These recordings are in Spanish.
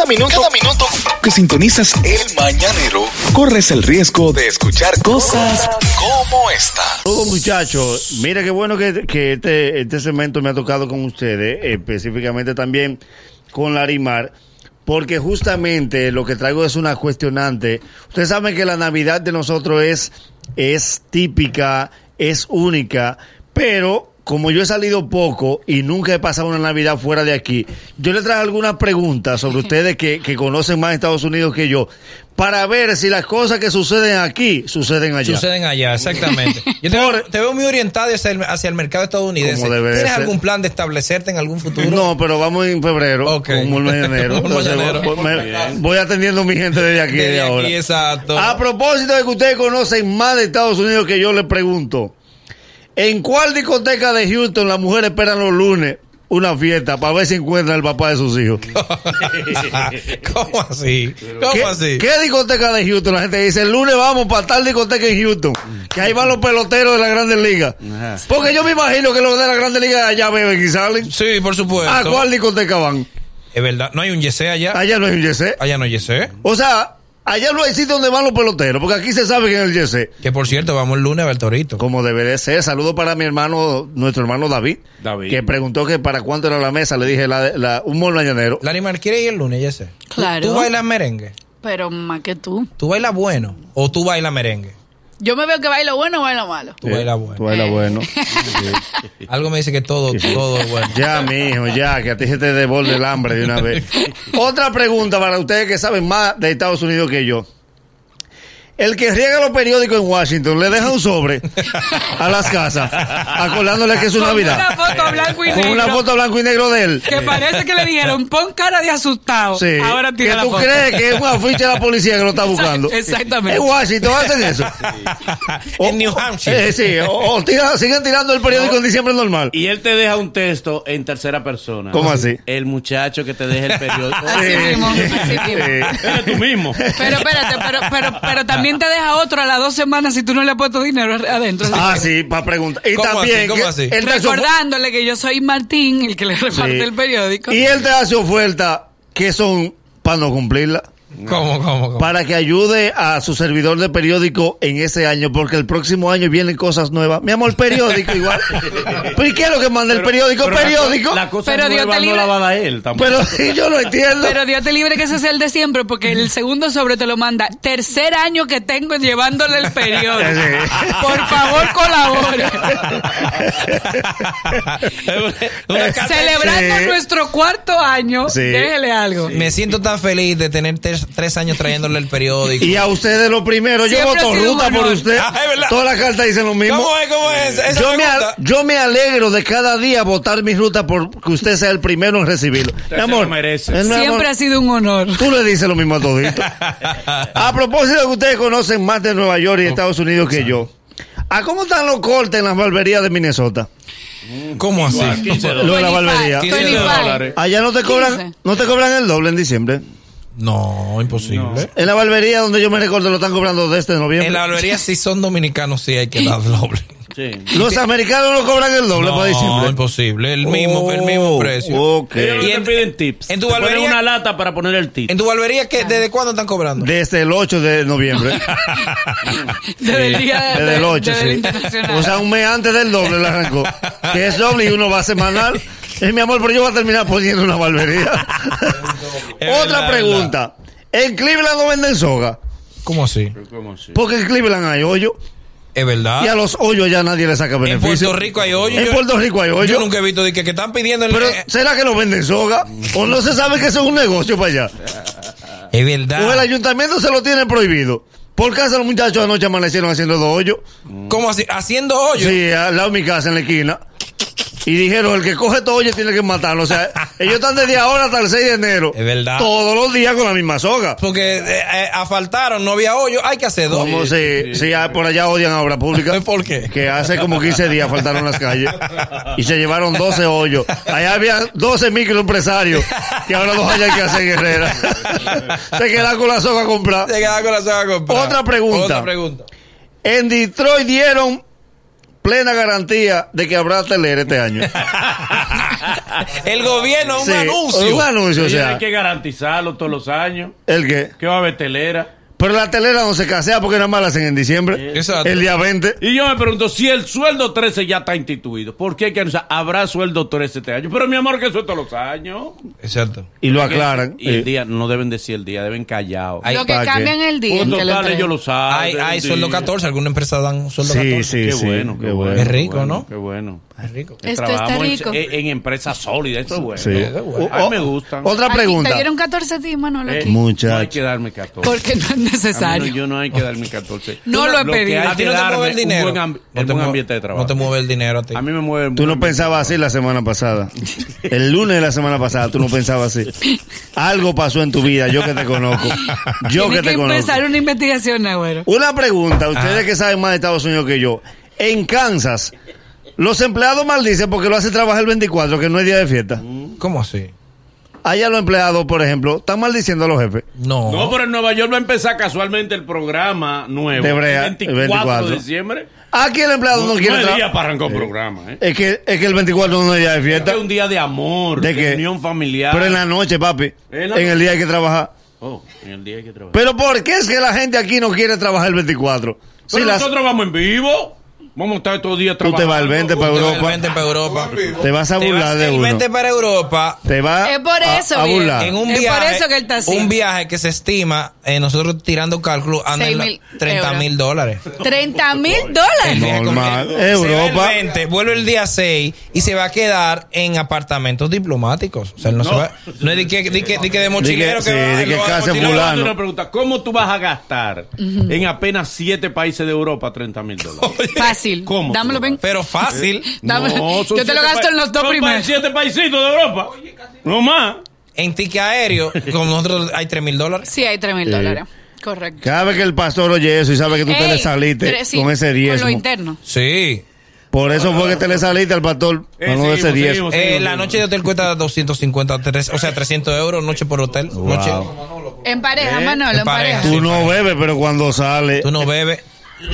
Cada minuto, cada minuto que sintonizas el mañanero, corres el riesgo de escuchar cosas como esta. Todo muchachos, mira qué bueno que, que este, este segmento me ha tocado con ustedes, específicamente también con Larimar, porque justamente lo que traigo es una cuestionante. Ustedes saben que la Navidad de nosotros es, es típica, es única, pero como yo he salido poco y nunca he pasado una Navidad fuera de aquí, yo le traigo algunas preguntas sobre ustedes que, que conocen más Estados Unidos que yo, para ver si las cosas que suceden aquí suceden allá. Suceden allá, exactamente. Yo te, veo, te veo muy orientado hacia el, hacia el mercado estadounidense. ¿Tienes ser. algún plan de establecerte en algún futuro? No, pero vamos en febrero, Ok. como el mes de enero. Entonces, voy- me- voy atendiendo a mi gente desde aquí, Desde desde aquí, ahora. exacto. A propósito de que ustedes conocen más de Estados Unidos que yo les pregunto, ¿en cuál discoteca de Houston las mujeres esperan los lunes una fiesta para ver si encuentran el papá de sus hijos? ¿Cómo así? ¿Cómo ¿Qué, así? qué discoteca de Houston? La gente dice, el lunes vamos para tal discoteca en Houston, que ahí van los peloteros de la Grandes Ligas. Porque yo me imagino que los de la Grandes Ligas allá beben y salen. Sí, por supuesto. ¿A cuál discoteca van? Es verdad. ¿No hay un yesé allá? Allá no hay un yesé. Allá no hay yesé. O sea, allá no hay sitio donde van los peloteros, porque aquí se sabe que en el yesé. Que por cierto, vamos el lunes a ver Torito. Como debe de ser. Saludo para mi hermano, nuestro hermano David, David. que preguntó que para cuánto era la mesa. Le dije, la, la- un mol mañanero. Larimar, ¿quiere ir el lunes, yesé? Claro. ¿Tú bailas merengue? Pero más que tú. ¿Tú bailas bueno o tú bailas merengue? Yo me veo que bailo bueno o bailo malo. Tú bailas bueno. Tú bailas bueno. Algo me dice que todo, todo es bueno. Ya, mijo, ya, que a ti se te devuelve el hambre de una vez. Otra pregunta para ustedes que saben más de Estados Unidos que yo. El que riega los periódicos en Washington le deja un sobre a las casas, acordándole que es su Navidad. una foto blanco y Con una negro. foto blanco y negro de él. Que parece que le dijeron, pon cara de asustado. Sí. Ahora que tira la tú foto. crees que es un afiche de la policía que lo está buscando. Exactamente. En Washington hacen eso. en New Hampshire. Eh, sí, o, o tira- siguen tirando el periódico en diciembre normal. Y él te deja un texto en tercera persona. ¿Cómo así? El muchacho que te deja el periódico. Así mismo, así mismo. Eres tú mismo. Pero espérate, pero, pero, pero también te deja otro a las dos semanas si tú no le has puesto dinero adentro. ah, sí, para preguntar. Y ¿Cómo también, así? ¿Cómo que así? él te hace of- Recordándole que yo soy Martín, el que le reparte Sí. el periódico. Y él te hace oferta que son para no cumplirla. ¿Cómo, cómo, cómo? Para que ayude a su servidor de periódico en ese año, porque el próximo año vienen cosas nuevas. Mi amor, periódico igual. ¿Pero y qué es lo que manda el periódico? Pero la co- periódico. La cosa Pero Dios nueva te no libre. la va a dar él tampoco. Pero yo no entiendo. Pero Dios te libre que ese sea el de siempre, porque el segundo sobre te lo manda. Tercer año que tengo llevándole el periódico. Por favor, colabore. Celebrando Sí. nuestro cuarto año, Sí. déjele algo. Me siento tan feliz de tener tres, tres años trayéndole el periódico. Y a ustedes lo primero, yo voto ruta por usted. Ah. Todas las cartas dicen lo mismo. ¿Cómo es? ¿Cómo es? Esa Yo me a- yo me alegro de cada día votar mi ruta por que usted sea el primero en recibirlo. Mi se amor, lo merece. eh, mi amor, Siempre ha sido un honor. Tú le dices lo mismo a todito. a propósito de que ustedes conocen más de Nueva York y Estados Unidos que yo. ¿A cómo están los cortes en las barberías de Minnesota? ¿Cómo así? Lo de la barbería. 15 25. dólares. Allá no te cobran, 15. no te cobran el doble en diciembre. No, imposible. En la barbería donde yo me recuerdo lo están cobrando desde noviembre. En la barbería, si son dominicanos, sí hay que dar doble. Sí. Los americanos no cobran el doble para No, diciembre. imposible. El mismo, el Oh, mismo precio. Ellos no Y te en- piden tips. en tu barbería- una lata para poner el tip. ¿En tu barbería qué, desde cuándo están cobrando? Desde el 8 de noviembre. Desde el día de, Desde el 8, desde el sí. O sea, un mes antes del doble le arrancó. Que es doble y uno va semanal. Es mi amor, pero yo voy a terminar poniendo una barbería. Otra verdad, pregunta. ¿En Cleveland no venden soga? ¿Cómo así? ¿Cómo así? Porque en Cleveland hay hoyo. Es verdad. Y a los hoyos ya nadie le saca en beneficio. Puerto Rico hay hoyo. En Yo- Puerto Rico hay hoyo. Yo nunca he visto de que, que están pidiendo el. Pero, eh, ¿será que no venden soga? ¿O no se sabe que eso es un negocio para allá? es ¿O el verdad. ayuntamiento se lo tiene prohibido? Por casa los muchachos anoche amanecieron haciendo dos hoyos. ¿Cómo así? Haciendo hoyo. Sí, al lado de mi casa, en la esquina. Y dijeron, el que coge todo oye tiene que matarlo. O sea, ellos están desde ahora hasta el 6 de enero. Es verdad. Todos los días con la misma soga. Porque eh, eh, asfaltaron, no había hoyo. Hay que hacer dos. Como si, si por allá odian a obra pública. ¿Por qué? Que hace como 15 días faltaron las calles. Y se llevaron 12 hoyos. Allá había 12 microempresarios. Que ahora los hay que hacer guerrera. se queda con la soga a comprar. Se queda con la soga comprada. Otra pregunta. Otra pregunta. En Detroit dieron plena garantía de que habrá telera este año. El gobierno, un Sí, anuncio. Un anuncio, o sea. hay que garantizarlo todos los años. ¿El qué? Que va a haber telera. Pero la telera no se casea porque nada más la hacen en diciembre. Exacto. El día 20. Y yo me pregunto si el sueldo 13 ya está instituido. ¿Por qué hay que anunciar? Habrá sueldo 13 este año. Pero mi amor, que eso es todos los años. Exacto. Y lo aclaran. Y el día, no deben decir el día, deben callado. Ay, Lo que cambian el día. Pues en que lo ellos lo saben. Hay, hay sueldo Sí. 14, alguna empresa dan sueldo Sí, 14. sí, Qué sí. bueno, qué qué bueno. Es qué rico, bueno, ¿no? Qué bueno. Es rico. Esto está rico. En, en empresas sólidas, eso es bueno. Sí. Eso es bueno. A mí O- me gustan. Otra pregunta. ¿Te dieron 14 días, Manolo? Eh, aquí? Muchacho. No hay que darme 14. Porque no es A necesario. no, yo no hay que darme 14. No lo he pedido. A ti no te mueve el un dinero. buen ambi- no el te buen mueve- ambiente de trabajo. No te mueve el dinero a ti. A mí me mueve el Tú no pensabas así la semana pasada. El lunes de la semana pasada tú no pensabas así. Algo pasó en tu vida, yo que te conozco. Yo que te que conozco. empezar una investigación, Agüero. Una pregunta, ustedes Ajá. que saben más de Estados Unidos que yo. En Kansas, los empleados maldicen porque lo hacen trabajar el 24, que no es día de fiesta. ¿Cómo así? Allá los empleados, por ejemplo, están maldiciendo a los jefes. No. No, pero en Nueva York va a empezar casualmente el programa nuevo. De Brea, el 24, el 24. de diciembre. Aquí el empleado no, No, quiere es trabajar. día para arrancar un programa, ¿eh? Es que, es que el 24 no es día de Es fiesta. que es un día de amor, ¿De de, qué? unión familiar. Pero en la noche, papi. En el día hay que trabajar. Oh, en el día hay que trabajar. Pero ¿por qué es que la gente aquí no quiere trabajar el 24? Si Pero las- nosotros vamos en vivo. Vamos a estar estos días Tú te trabajando. vas el 20 para Europa. el 20 para Europa. te vas a burlar de el uno. 20 para Europa. Te vas Es por eso, a, bien. burlar. En un Es por viaje, eso que él está así. un viaje que se estima, eh, nosotros tirando cálculo, anda en Seis los mil 30 mil dólares. 30 mil dólares. con- Europa. el 20, vuelve el día 6 y se va a quedar en apartamentos diplomáticos. O sea, él no, se va, no es de que, de que, de, que de mochilero sí, que va, de él que lo va de casa fulano. Una pregunta. ¿Cómo tú vas a gastar en apenas siete países de Europa 30 mil dólares? Fácil. ¿Cómo? Dámelo, ven. Pero fácil. No, yo te lo gasto en los dos son primeros. siete paisitos de Europa. No más. En ticket aéreo, con nosotros hay 3 mil dólares. Sí, hay 3 mil Sí. dólares. Correcto. Cada vez que el pastor oye eso y sabe que tú te Ey, le saliste sí, con ese Con diezmo. lo interno. Sí. Por eso fue que te le saliste al pastor Eh, con ese seguimos, seguimos. Eh, la noche de hotel cuesta 250, tres- o sea, 300 euros, noche por hotel. Noche, En pareja, ¿Eh? Manolo, En en pareja. pareja. Tú Sí, no bebes, pero cuando sale, tú no bebes.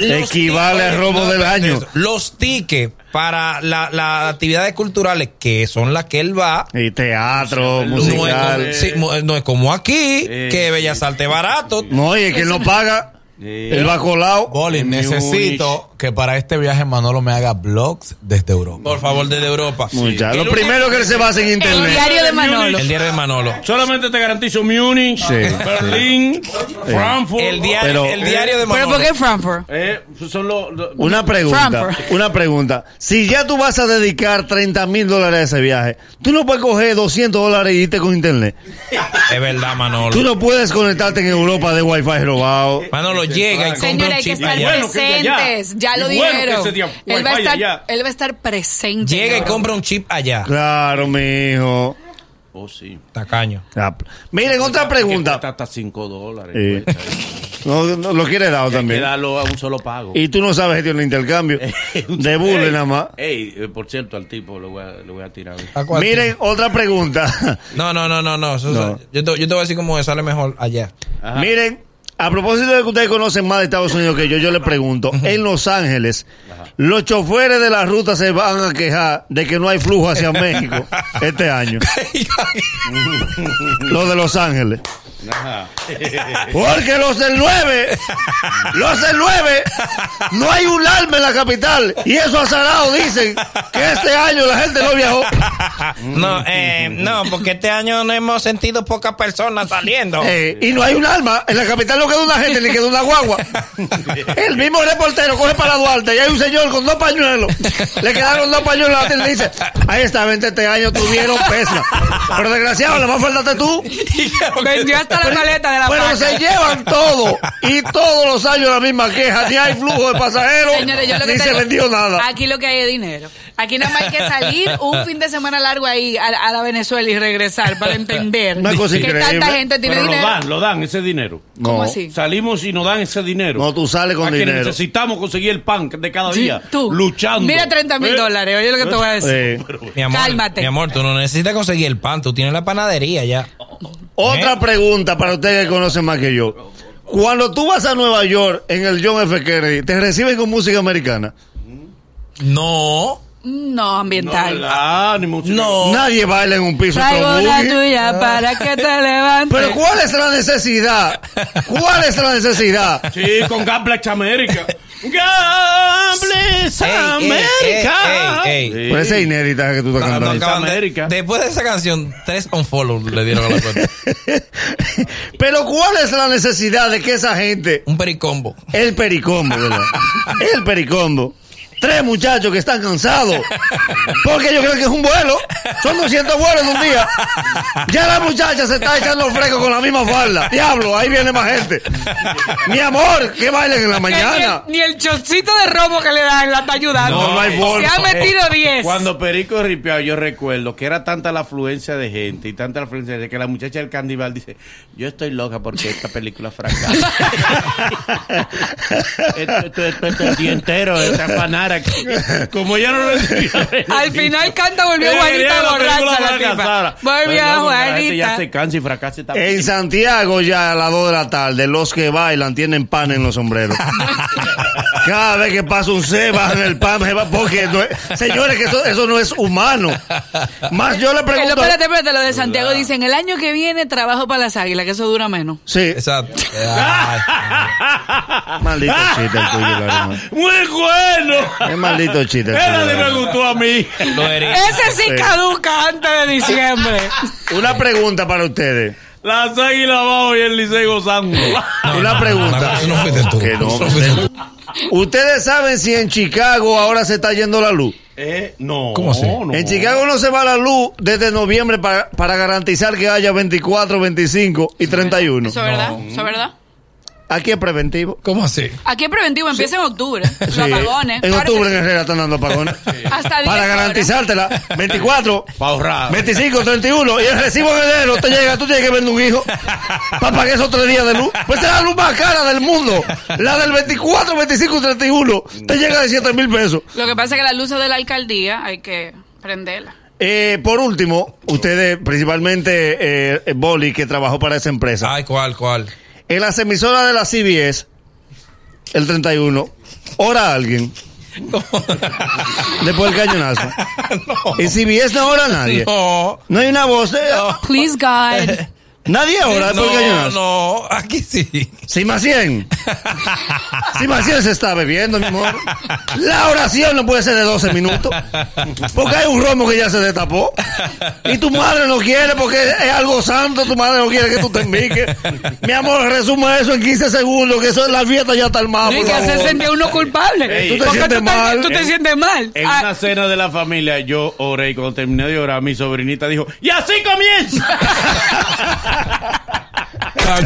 Equivale al robo del año. Los tickets para la- las actividades culturales, que son las que él va, Y teatro, no es, como, musical. sí, mu- no es como aquí, Eh, que Bellas Artes barato. No, y el que no paga, Sí. él va colado. Boli, necesito que para este viaje Manolo me haga vlogs desde Europa. Por favor, desde Europa. Muchacho, El Lo primero que se va a hacer en El internet. diario de Manolo. El diario de Manolo. Solamente te garantizo Múnich, Sí, Berlín, Frankfurt. El diario, Pero- el diario de ¿Pero Manolo. por qué Frankfurt? Eh, son los. los- Una pregunta, Frankfurt. una pregunta. Si ya tú vas a dedicar 30 mil dólares a ese viaje, tú no puedes coger 200 dólares y irte con internet. Es verdad, Manolo. Tú no puedes conectarte en Europa de wifi robado. Manolo llega y compra Señora, un hay que estar allá. presentes. Ya lo bueno que dijeron. ese día él, va a estar, allá. él va a estar presente. Llega y compra un chip allá. Claro, mijo. Oh, sí. Tacaño. Ah, Miren, otra pregunta. hasta 5 dólares. Eh, no, no, lo quiere dado también. darlo a un solo pago. Y tú no sabes gestionar intercambio. De burle nada más. Ey, eh, por cierto, al tipo le voy a, voy a tirar. ¿A cuál Miren, otra pregunta. No, no, no, no, no. eso- No. Yo, te, yo te voy a decir cómo sale mejor allá. Ajá. Miren, a propósito de que ustedes conocen más de Estados Unidos que yo, yo les pregunto, en Los Ángeles, los choferes de la ruta se van a quejar de que no hay flujo hacia México este año. Los de Los Ángeles. Ajá. Porque los del 9, los del 9, no hay un alma en la capital. Y eso azarado dicen que este año la gente no viajó. No, eh, no, porque este año no hemos sentido pocas personas saliendo. Eh, y no hay un alma. En la capital no queda una gente ni queda una guagua. El mismo reportero coge para Duarte y hay un señor con dos pañuelos. Le quedaron dos pañuelos a la tele y dice, ahí está, vente este año tuvieron pesca. Pero desgraciado, le más faltaste tú. Vendió hasta la maleta de la Pero vaca. se llevan todo. Y todos los años la misma queja. Ni hay flujo de pasajeros, Señores, yo lo que ni te se digo, vendió nada. Aquí lo que hay es dinero. Aquí nada más hay que salir un fin de semana largo ahí a, a la Venezuela y regresar para entender Una cosa que increíble. tanta gente tiene Pero lo dinero. dan, lo dan ese dinero. ¿Cómo No. así? Salimos y nos dan ese dinero. No, tú sales con a que dinero. necesitamos conseguir el pan de cada día. Tú. Luchando. Mira 30 mil ¿Eh? dólares. Oye lo que te voy a decir. Eh, Mi amor, Cálmate. mi amor, tú no necesitas conseguir el pan, tú tienes la panadería ya. Otra ¿Eh? pregunta para ustedes que conocen más que yo. Cuando tú vas a Nueva York en el John F. Kennedy, ¿te reciben con música americana? No. No, ambiental. Ah, ni música. No. Nadie baila en un piso Traigo la tuya para que te levantes. Pero ¿cuál es la necesidad? ¿Cuál es la necesidad? Sí, con Gamblex América. Gamblex América. ey, ey, ey. Por esa inédita que tú estás No, no cantando. de- América. después de esa canción, tres unfollow le dieron a la cuenta. Pero ¿cuál es la necesidad de que esa gente Un pericombo. El pericombo, ¿verdad? El pericombo. Tres muchachos que están cansados. Porque ellos creen que es un vuelo. Son 200 vuelos en un día. Ya la muchacha se está echando fresco con la misma falda. Diablo, ahí viene más gente. Mi amor, que bailen en la mañana. Ni el, ni el chocito de robo que le dan la está ayudando. No, no hay forma. Se ha metido 10. Cuando Perico ripiado, yo recuerdo que era tanta la afluencia de gente y tanta la afluencia de que la muchacha del Candival dice, yo estoy loca porque esta película fracasa. esto, esto, esto, esto, el día entero, esta Como ella no recibía Al final canta volvió Juanita borracha la tipa. Volvió gente ya Juanita. se cansa y fracasa y está- En Santiago ya a las 2 de la tarde, los que bailan tienen pan en los sombreros. Cada vez que pasa un C, bajan el pan, se va- porque no es- señores, que eso, eso no es humano. Más yo le Pero pregunto. espérate, espérate, lo de Santiago dicen, el año que viene trabajo para las águilas, que eso dura menos. Sí, Exacto. Maldito chiste el tuyo. Muy bueno. Es maldito chiste. tuyo, sí me gustó a mí. Ese sí Sí. caduca antes de diciembre. Una pregunta para ustedes. Las águilas abajo y el Licey gozando. No, Una no, pregunta. no, eso no fuiste tú. Que no, fuiste tú. ¿Ustedes saben si en Chicago ahora se está yendo la luz? Eh, no. ¿Cómo así? no. En Chicago no se va la luz desde noviembre para, para garantizar que haya 24, 25 y 31. Eso es verdad, eso es verdad. Aquí es preventivo. ¿Cómo así? Aquí es preventivo, empieza en octubre. Los Sí. apagones. En octubre sí. en Herrera están dando apagones. Hasta 10 Para garantizártela. 24, Pa' ahorrar. 25, 31 y el recibo en enero te llega, tú tienes que vender un hijo para pagar esos tres días de luz. Pues es la luz más cara del mundo. La del 24, 25 y 31 te llega de 7 mil pesos. Lo que pasa es que las luces de la alcaldía hay que prenderlas. Eh, por último, ustedes, principalmente eh, eh, Boli, que trabajó para esa empresa, Ay, ¿cuál, cuál? En las emisoras de la CBS, el 31, ora a alguien. Después del cañonazo. En CBS no ora a nadie. No. No hay una voz. Please, God. Nadie ora después del No, cañonazo. no, aquí sí. Simacien. Simacien se está bebiendo, mi amor. La oración no puede ser de 12 minutos. Porque hay un romo que ya se destapó. Y tu madre no quiere porque es algo santo. Tu madre no quiere que tú te enviques. Mi amor, resume eso en 15 segundos. Que eso la fiesta ya está armada. Y que sentir uno culpable. Ey, tú te Porque sientes tú mal. Tú te En- sientes mal. En Ah, una cena de la familia yo oré y cuando terminé de orar mi sobrinita dijo, ¡y así comienza! uh,